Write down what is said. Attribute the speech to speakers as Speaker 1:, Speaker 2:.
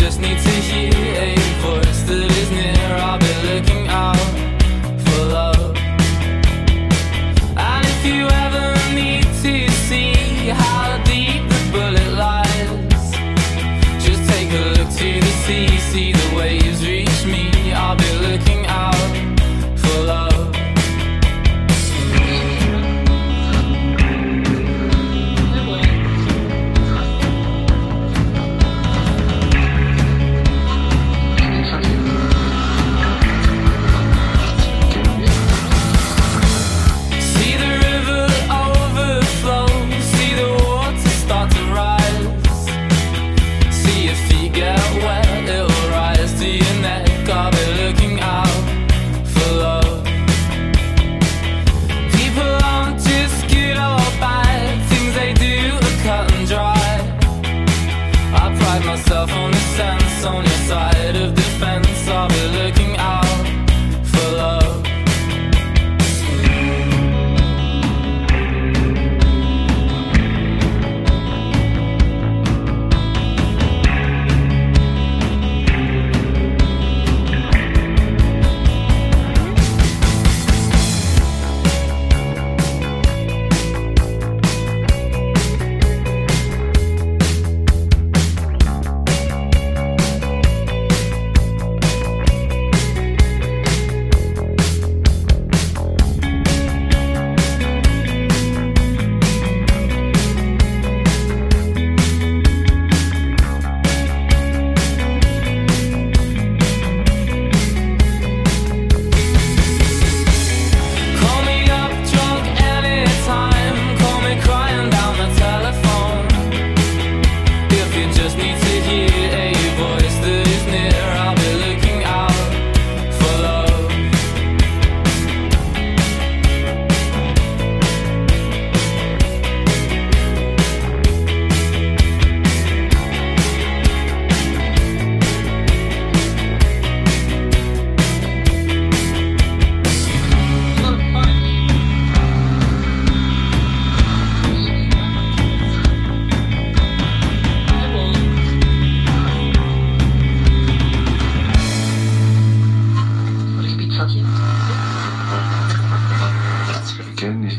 Speaker 1: just need to hear. myself on the sense on your side of defense. I'll be looking out.
Speaker 2: Ich kenne nicht.